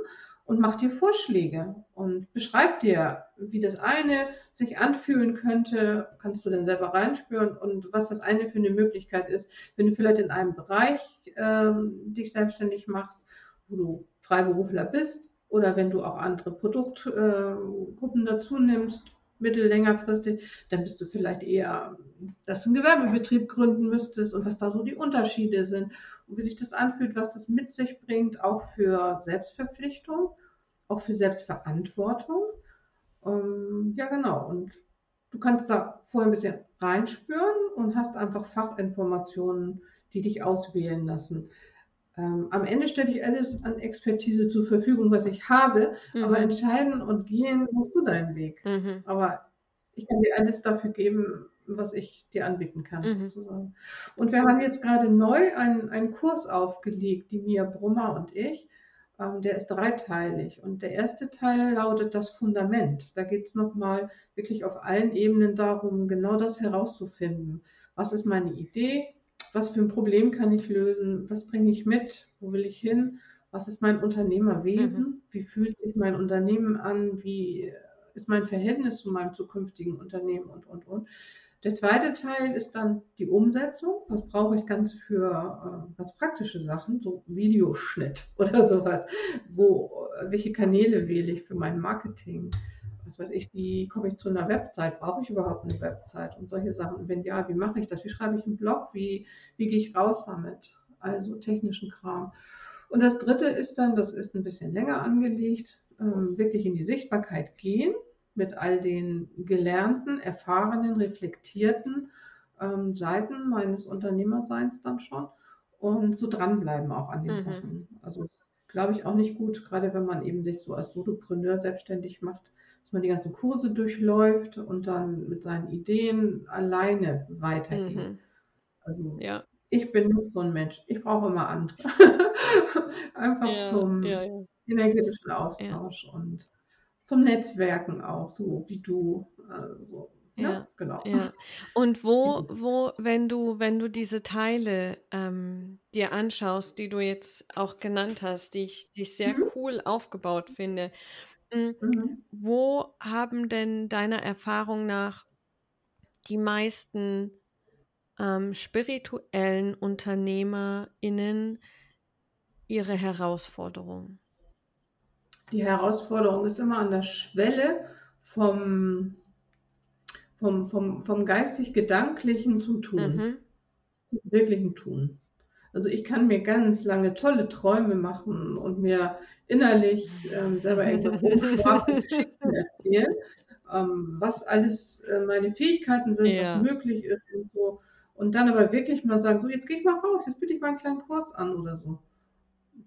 und mache dir Vorschläge und beschreib dir, wie das eine sich anfühlen könnte, kannst du dann selber reinspüren und was das eine für eine Möglichkeit ist, wenn du vielleicht in einem Bereich ähm, dich selbstständig machst, wo du Freiberufler bist oder wenn du auch andere Produktgruppen äh, dazu nimmst mittel-, längerfristig, dann bist du vielleicht eher, dass du einen Gewerbebetrieb gründen müsstest und was da so die Unterschiede sind und wie sich das anfühlt, was das mit sich bringt, auch für Selbstverpflichtung, auch für Selbstverantwortung. Ähm, ja, genau. Und du kannst da vorher ein bisschen reinspüren und hast einfach Fachinformationen, die dich auswählen lassen. Ähm, am Ende stelle ich alles an Expertise zur Verfügung, was ich habe, mhm. aber entscheiden und gehen musst du deinen Weg. Mhm. Aber ich kann dir alles dafür geben, was ich dir anbieten kann. Mhm. Sozusagen. Und wir haben jetzt gerade neu einen, einen Kurs aufgelegt, die Mia Brummer und ich. Ähm, der ist dreiteilig. Und der erste Teil lautet das Fundament. Da geht es nochmal wirklich auf allen Ebenen darum, genau das herauszufinden. Was ist meine Idee? was für ein Problem kann ich lösen, was bringe ich mit, wo will ich hin, was ist mein Unternehmerwesen, mhm. wie fühlt sich mein Unternehmen an, wie ist mein Verhältnis zu meinem zukünftigen Unternehmen und, und, und. Der zweite Teil ist dann die Umsetzung. Was brauche ich ganz für äh, ganz praktische Sachen, so Videoschnitt *laughs* oder sowas. Wo, welche Kanäle wähle ich für mein Marketing? was weiß ich, wie komme ich zu einer Website? Brauche ich überhaupt eine Website? Und solche Sachen. Wenn ja, wie mache ich das? Wie schreibe ich einen Blog? Wie, wie gehe ich raus damit? Also technischen Kram. Und das dritte ist dann, das ist ein bisschen länger angelegt, ähm, wirklich in die Sichtbarkeit gehen mit all den gelernten, erfahrenen, reflektierten ähm, Seiten meines Unternehmerseins dann schon und so dranbleiben auch an den mhm. Sachen. Also glaube ich auch nicht gut, gerade wenn man eben sich so als Solopreneur selbstständig macht, dass man die ganzen Kurse durchläuft und dann mit seinen Ideen alleine weitergeht. Mhm. Also ja. ich bin nicht so ein Mensch. Ich brauche immer andere. *laughs* Einfach ja, zum ja, energetischen Austausch und zum Netzwerken auch, so wie du. Also, ja, ja, genau. Ja. Und wo, *laughs* wo, wenn du, wenn du diese Teile ähm, dir anschaust, die du jetzt auch genannt hast, die ich, die ich sehr mhm. cool aufgebaut finde, hm, mhm. Wo haben denn deiner Erfahrung nach die meisten ähm, spirituellen UnternehmerInnen ihre Herausforderungen? Die Herausforderung ist immer an der Schwelle vom, vom, vom, vom geistig-gedanklichen zum Tun, mhm. zum wirklichen Tun. Also ich kann mir ganz lange tolle Träume machen und mir innerlich ähm, selber *laughs* irgendwas hochschwache Geschichten erzählen, ähm, was alles äh, meine Fähigkeiten sind, ja. was möglich ist und so. Und dann aber wirklich mal sagen, so jetzt gehe ich mal raus, jetzt biete ich mal einen kleinen Kurs an oder so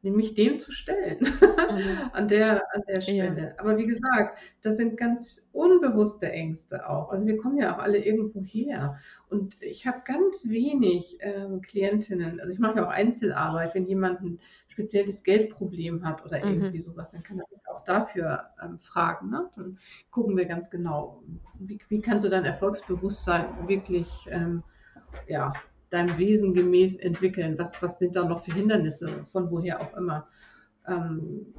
nämlich dem zu stellen mhm. *laughs* an, der, an der Stelle. Ja. Aber wie gesagt, das sind ganz unbewusste Ängste auch. Also wir kommen ja auch alle irgendwo her. Und ich habe ganz wenig ähm, Klientinnen, also ich mache ja auch Einzelarbeit, wenn jemand ein spezielles Geldproblem hat oder mhm. irgendwie sowas, dann kann er mich auch dafür ähm, fragen. Ne? Dann gucken wir ganz genau, wie, wie kannst du dein Erfolgsbewusstsein wirklich ähm, ja, deinem Wesen gemäß entwickeln? Was, was sind da noch für Hindernisse, von woher auch immer? Ähm,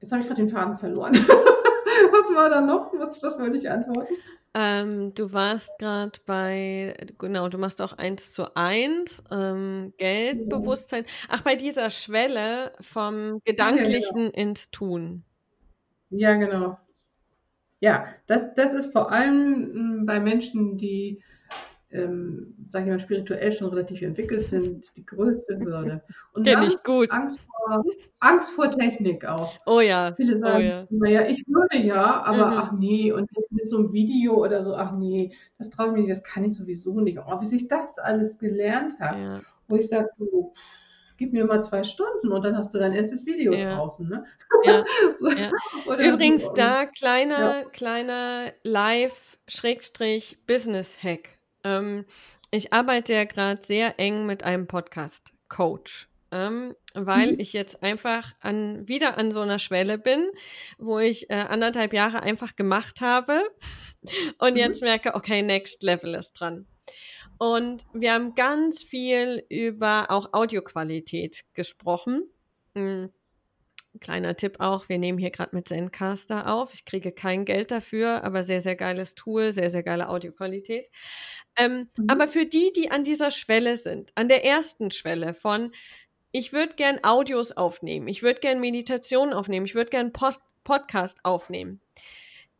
jetzt habe ich gerade den Faden verloren. *laughs* was war da noch? Was, was wollte ich antworten? Ähm, du warst gerade bei, genau, du machst auch eins zu eins, ähm, Geldbewusstsein. Ach, bei dieser Schwelle vom Gedanklichen ja, genau. ins Tun. Ja, genau. Ja, das, das ist vor allem m, bei Menschen, die ähm, sage ich mal, spirituell schon relativ entwickelt sind, die größte Hürde. Und dann ich gut. Angst vor, Angst vor Technik auch. Oh ja. Viele oh sagen, oh ja. naja, ich würde ja, aber mhm. ach nee, und jetzt mit so einem Video oder so, ach nee, das traue ich mir nicht, das kann ich sowieso nicht. Oh, bis ich das alles gelernt habe, ja. wo ich sage, du, gib mir mal zwei Stunden und dann hast du dein erstes Video ja. draußen. Ne? Ja. *laughs* so. ja. Übrigens so. da kleiner, kleiner Live-Business-Hack. Ähm, ich arbeite ja gerade sehr eng mit einem Podcast-Coach. Ähm, weil mhm. ich jetzt einfach an, wieder an so einer Schwelle bin, wo ich äh, anderthalb Jahre einfach gemacht habe *laughs* und mhm. jetzt merke, okay, Next Level ist dran. Und wir haben ganz viel über auch Audioqualität gesprochen. Mhm. Kleiner Tipp auch, wir nehmen hier gerade mit Zencaster auf. Ich kriege kein Geld dafür, aber sehr, sehr geiles Tool, sehr, sehr geile Audioqualität. Ähm, mhm. Aber für die, die an dieser Schwelle sind, an der ersten Schwelle von, ich würde gern Audios aufnehmen, ich würde gern Meditation aufnehmen, ich würde gern Post Podcast aufnehmen.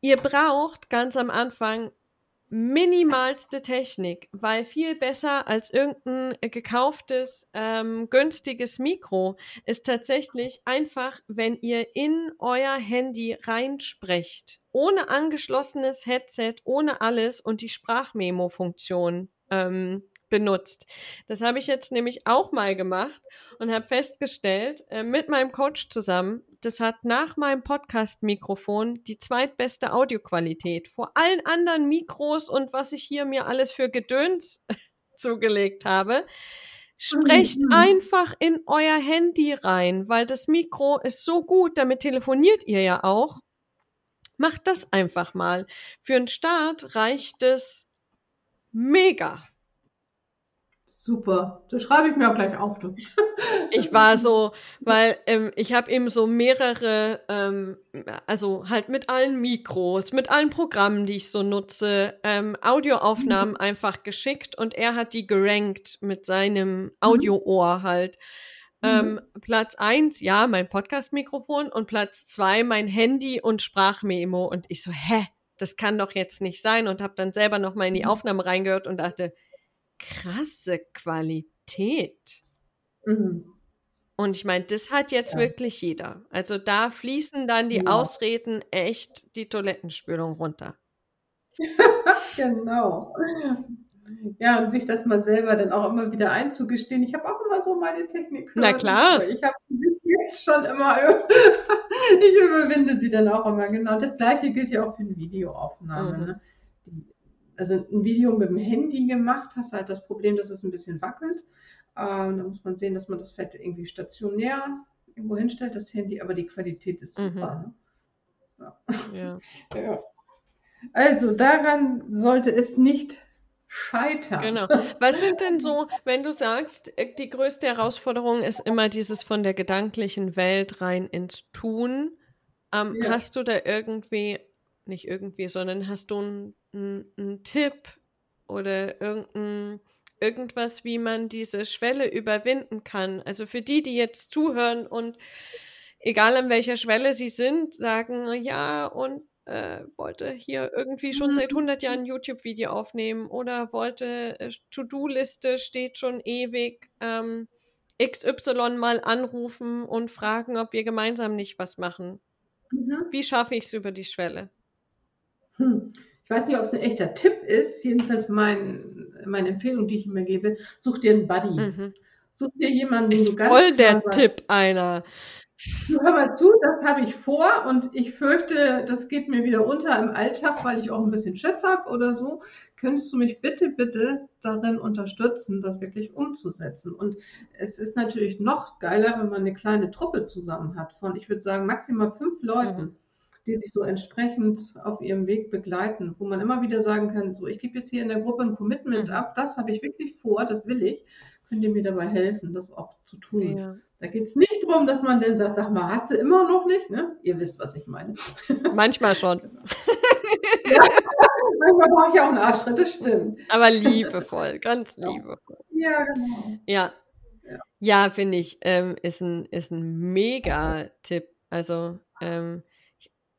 Ihr braucht ganz am Anfang minimalste Technik, weil viel besser als irgendein gekauftes, ähm, günstiges Mikro ist tatsächlich einfach, wenn ihr in euer Handy reinsprecht, ohne angeschlossenes Headset, ohne alles und die Sprachmemo-Funktion. Ähm, benutzt. Das habe ich jetzt nämlich auch mal gemacht und habe festgestellt, äh, mit meinem Coach zusammen, das hat nach meinem Podcast-Mikrofon die zweitbeste Audioqualität. Vor allen anderen Mikros und was ich hier mir alles für Gedöns *laughs* zugelegt habe. Sprecht mhm. einfach in euer Handy rein, weil das Mikro ist so gut, damit telefoniert ihr ja auch. Macht das einfach mal. Für einen Start reicht es mega. Super, das schreibe ich mir auch gleich auf. Du. *laughs* ich war so, weil ähm, ich habe ihm so mehrere, ähm, also halt mit allen Mikros, mit allen Programmen, die ich so nutze, ähm, Audioaufnahmen mhm. einfach geschickt und er hat die gerankt mit seinem mhm. Audioohr halt. Mhm. Platz eins, ja, mein Podcast-Mikrofon und Platz zwei, mein Handy und Sprachmemo. Und ich so, hä, das kann doch jetzt nicht sein und habe dann selber noch mal in die mhm. Aufnahme reingehört und dachte, krasse Qualität. Mhm. Und ich meine, das hat jetzt ja. wirklich jeder. Also da fließen dann die ja. Ausreden echt die Toilettenspülung runter. *laughs* genau. Ja, und sich das mal selber dann auch immer wieder einzugestehen. Ich habe auch immer so meine Technik. Na klar. Ich habe *laughs* jetzt schon immer, *laughs* ich überwinde sie dann auch immer. Genau. Das gleiche gilt ja auch für eine Videoaufnahme. Mhm. Ne? Also ein Video mit dem Handy gemacht, hast halt das Problem, dass es ein bisschen wackelt. Ähm, da muss man sehen, dass man das Fett irgendwie stationär irgendwo hinstellt, das Handy, aber die Qualität ist super. Mhm. Ne? Ja. Ja. *laughs* ja. Also daran sollte es nicht scheitern. Genau. Was sind denn so, wenn du sagst, äh, die größte Herausforderung ist immer dieses von der gedanklichen Welt rein ins Tun? Ähm, ja. Hast du da irgendwie, nicht irgendwie, sondern hast du ein ein Tipp oder irgendein, irgendwas, wie man diese Schwelle überwinden kann. Also für die, die jetzt zuhören und egal an welcher Schwelle sie sind, sagen, ja, und äh, wollte hier irgendwie schon mhm. seit 100 Jahren ein YouTube-Video aufnehmen oder wollte, äh, To-Do-Liste steht schon ewig, ähm, XY mal anrufen und fragen, ob wir gemeinsam nicht was machen. Mhm. Wie schaffe ich es über die Schwelle? Hm ich weiß nicht, ob es ein echter Tipp ist, jedenfalls mein, meine Empfehlung, die ich immer gebe, such dir einen Buddy. Mhm. Such dir jemanden, den ist du ganz voll der sagst, Tipp einer. Du hör mal zu, das habe ich vor und ich fürchte, das geht mir wieder unter im Alltag, weil ich auch ein bisschen Schiss habe oder so. Könntest du mich bitte, bitte darin unterstützen, das wirklich umzusetzen? Und es ist natürlich noch geiler, wenn man eine kleine Truppe zusammen hat von, ich würde sagen, maximal fünf Leuten. Mhm die sich so entsprechend auf ihrem Weg begleiten, wo man immer wieder sagen kann, so, ich gebe jetzt hier in der Gruppe ein Commitment mhm. ab, das habe ich wirklich vor, das will ich, könnt ihr mir dabei helfen, das auch zu tun. Ja. Da geht es nicht darum, dass man dann sagt, sag mal, hast du immer noch nicht? Ne? Ihr wisst, was ich meine. *laughs* Manchmal schon. ja, manchmal brauche ich auch einen Arschtritt, das stimmt. Aber liebevoll, ganz liebevoll. Ja, genau. Ja, ja, finde ich, ähm, ist ein, ist ein Mega-Tipp. Also, ähm,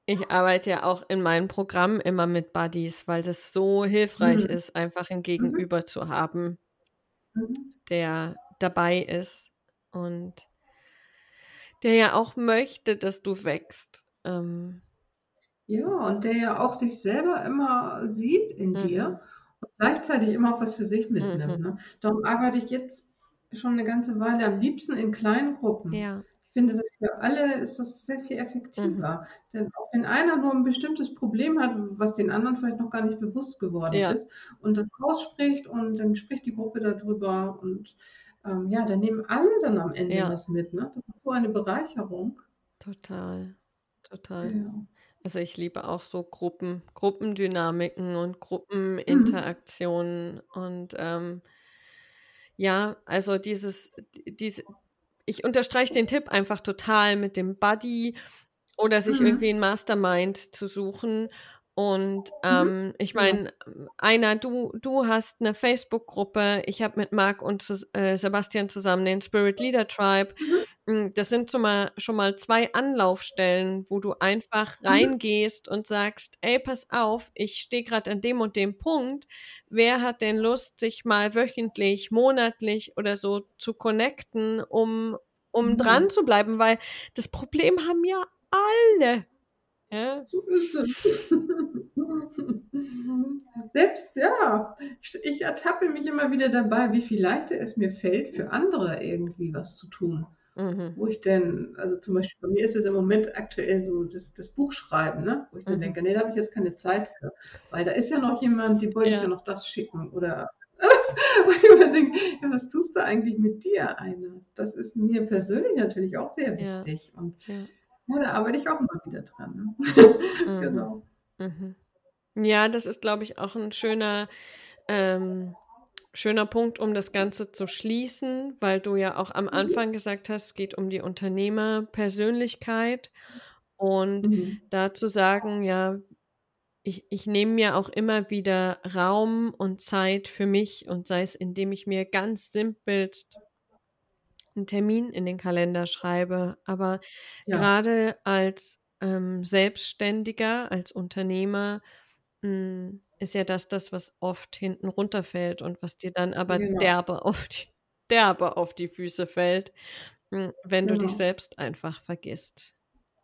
ich arbeite ja auch in meinem Programm immer mit Buddies, weil das so hilfreich mhm. ist, einfach ein mhm. Gegenüber mhm. zu haben, mhm. der dabei ist und der ja auch möchte, dass du wächst. Ähm. Ja, und der ja auch sich selber immer sieht in dir mhm. und gleichzeitig immer auch was für sich mitnimmt. Mhm. Ne? Darum arbeite ich jetzt schon eine ganze Weile am liebsten in kleinen Gruppen. Ja finde, für alle ist das sehr viel effektiver. Mhm. Denn auch wenn einer nur ein bestimmtes Problem hat, was den anderen vielleicht noch gar nicht bewusst geworden ja. ist, und das ausspricht und dann spricht die Gruppe darüber und ähm, ja, dann nehmen alle dann am Ende ja. was mit. Ne? Das ist so eine Bereicherung. Total, total. Ja. Also ich liebe auch so Gruppen, Gruppendynamiken und Gruppeninteraktionen mhm. und ähm, ja, also dieses, diese, ich unterstreiche den Tipp einfach total mit dem Buddy oder sich mhm. irgendwie ein Mastermind zu suchen Und Mhm. ähm, ich meine, einer, du, du hast eine Facebook-Gruppe, ich habe mit Marc und äh, Sebastian zusammen den Spirit Leader Tribe. Mhm. Mm, Das sind schon mal, schon mal zwei Anlaufstellen, wo du einfach Mhm. reingehst und sagst, ey, pass auf, ich stehe gerade an dem und dem Punkt. Wer hat denn Lust, sich mal wöchentlich, monatlich oder so zu connecten, um, um Ja. dran zu bleiben? Weil das Problem haben ja alle. Ja? So ist es. *laughs* Selbst, ja, ich, ich ertappe mich immer wieder dabei, wie viel leichter es mir fällt, für andere irgendwie was zu tun. Mhm. Wo ich denn, also zum Beispiel bei mir ist es im Moment aktuell so das, das Buchschreiben, ne? wo ich dann Mhm. denke, nee, da habe ich jetzt keine Zeit für. Weil da ist ja noch jemand, die wollte ich Ja. ja noch das schicken. Oder *laughs* wo ich immer denke, ja, was tust du eigentlich mit dir, eine? Das ist mir persönlich natürlich auch sehr Ja. wichtig. Und Ja. Ja, da arbeite ich auch mal wieder dran. Ne? *laughs* Mhm. genau. Mhm. Ja, das ist, glaube ich, auch ein schöner, ähm, schöner Punkt, um das Ganze zu schließen, weil du ja auch am Mhm. Anfang gesagt hast, es geht um die Unternehmerpersönlichkeit und Mhm. da zu sagen, ja, ich, ich nehme mir auch immer wieder Raum und Zeit für mich und sei es, indem ich mir ganz simpelst einen Termin in den Kalender schreibe. Aber Ja, gerade als ähm, Selbstständiger, als Unternehmer, mh, ist ja das das, was oft hinten runterfällt und was dir dann aber genau. derbe auf die, derbe auf die Füße fällt, mh, wenn du dich Genau. selbst einfach vergisst.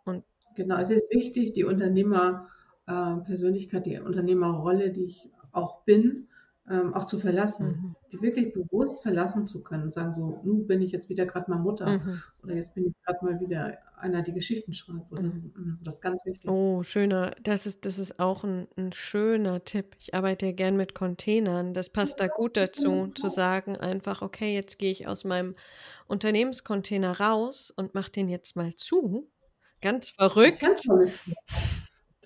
Und Genau, es ist wichtig, die Unternehmerpersönlichkeit, die Unternehmerrolle, die ich auch bin, ähm, auch zu verlassen. mhm, Die wirklich bewusst verlassen zu können und sagen so, nun bin ich jetzt wieder gerade mal Mutter mhm, oder jetzt bin ich gerade mal wieder einer, die Geschichten schreibt. Oder, mhm. mm, das ist ganz wichtig. Oh, schöner, das ist, das ist auch ein, ein schöner Tipp. Ich arbeite ja gern mit Containern. Das passt da gut dazu, zu sagen einfach, okay, jetzt gehe ich aus meinem Unternehmenscontainer raus und mache den jetzt mal zu. Ganz ja ein verrückt.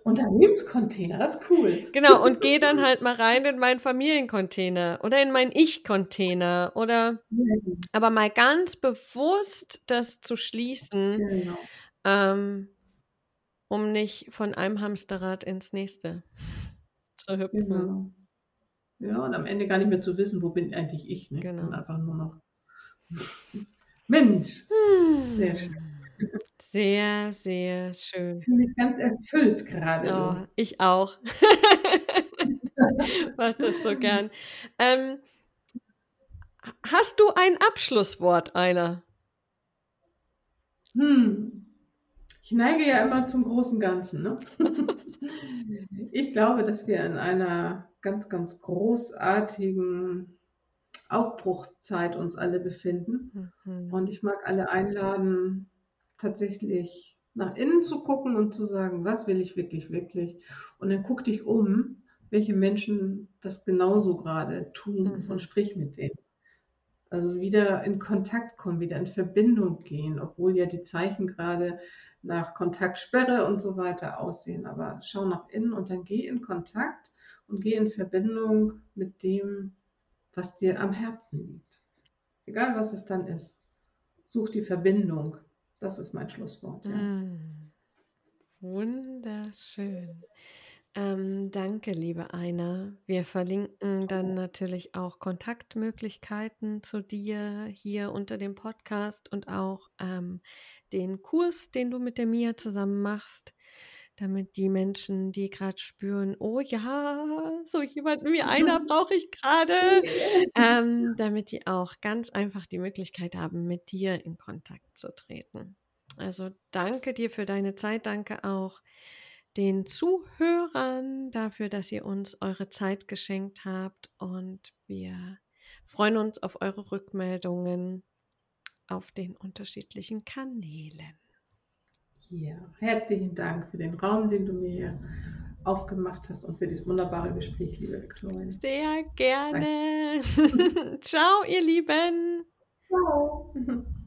Unternehmenscontainer, das ist cool. Genau, und gehe dann halt mal rein in meinen Familiencontainer oder in meinen Ich-Container oder aber mal ganz bewusst das zu schließen, Genau. ähm, um nicht von einem Hamsterrad ins nächste zu hüpfen. Genau. Ja, und am Ende gar nicht mehr zu wissen, wo bin eigentlich ich. Ne? Genau. Dann einfach nur noch. *laughs* Mensch, sehr schön. Sehr, sehr schön. Ich fühle mich ganz erfüllt gerade. Oh, ich auch. *laughs* Mach das so gern. Ähm, hast du ein Abschlusswort, einer? Hm. Ich neige ja immer zum großen Ganzen. Ne? *laughs* ich glaube, dass wir in einer ganz, ganz großartigen Aufbruchszeit uns alle befinden. Mhm. Und ich mag alle einladen, tatsächlich nach innen zu gucken und zu sagen, was will ich wirklich, wirklich. Und dann guck dich um, welche Menschen das genauso gerade tun Mhm. und sprich mit denen. Also wieder in Kontakt kommen, wieder in Verbindung gehen, obwohl ja die Zeichen gerade nach Kontaktsperre und so weiter aussehen. Aber schau nach innen und dann geh in Kontakt und geh in Verbindung mit dem, was dir am Herzen liegt. Egal was es dann ist. Such die Verbindung. Das ist mein Schlusswort. Ja. Mm. Wunderschön. Ähm, danke, liebe Einer. Wir verlinken dann natürlich auch Kontaktmöglichkeiten zu dir hier unter dem Podcast und auch ähm, den Kurs, den du mit der Mia zusammen machst, damit die Menschen, die gerade spüren, oh ja, so jemanden wie einer brauche ich gerade, *laughs* ähm, damit die auch ganz einfach die Möglichkeit haben, mit dir in Kontakt zu treten. Also danke dir für deine Zeit, danke auch den Zuhörern dafür, dass ihr uns eure Zeit geschenkt habt und wir freuen uns auf eure Rückmeldungen auf den unterschiedlichen Kanälen. Ja, herzlichen Dank für den Raum, den du mir hier aufgemacht hast und für dieses wunderbare Gespräch, liebe Victoria. Sehr gerne. *laughs* Ciao, ihr Lieben. Ciao. *laughs*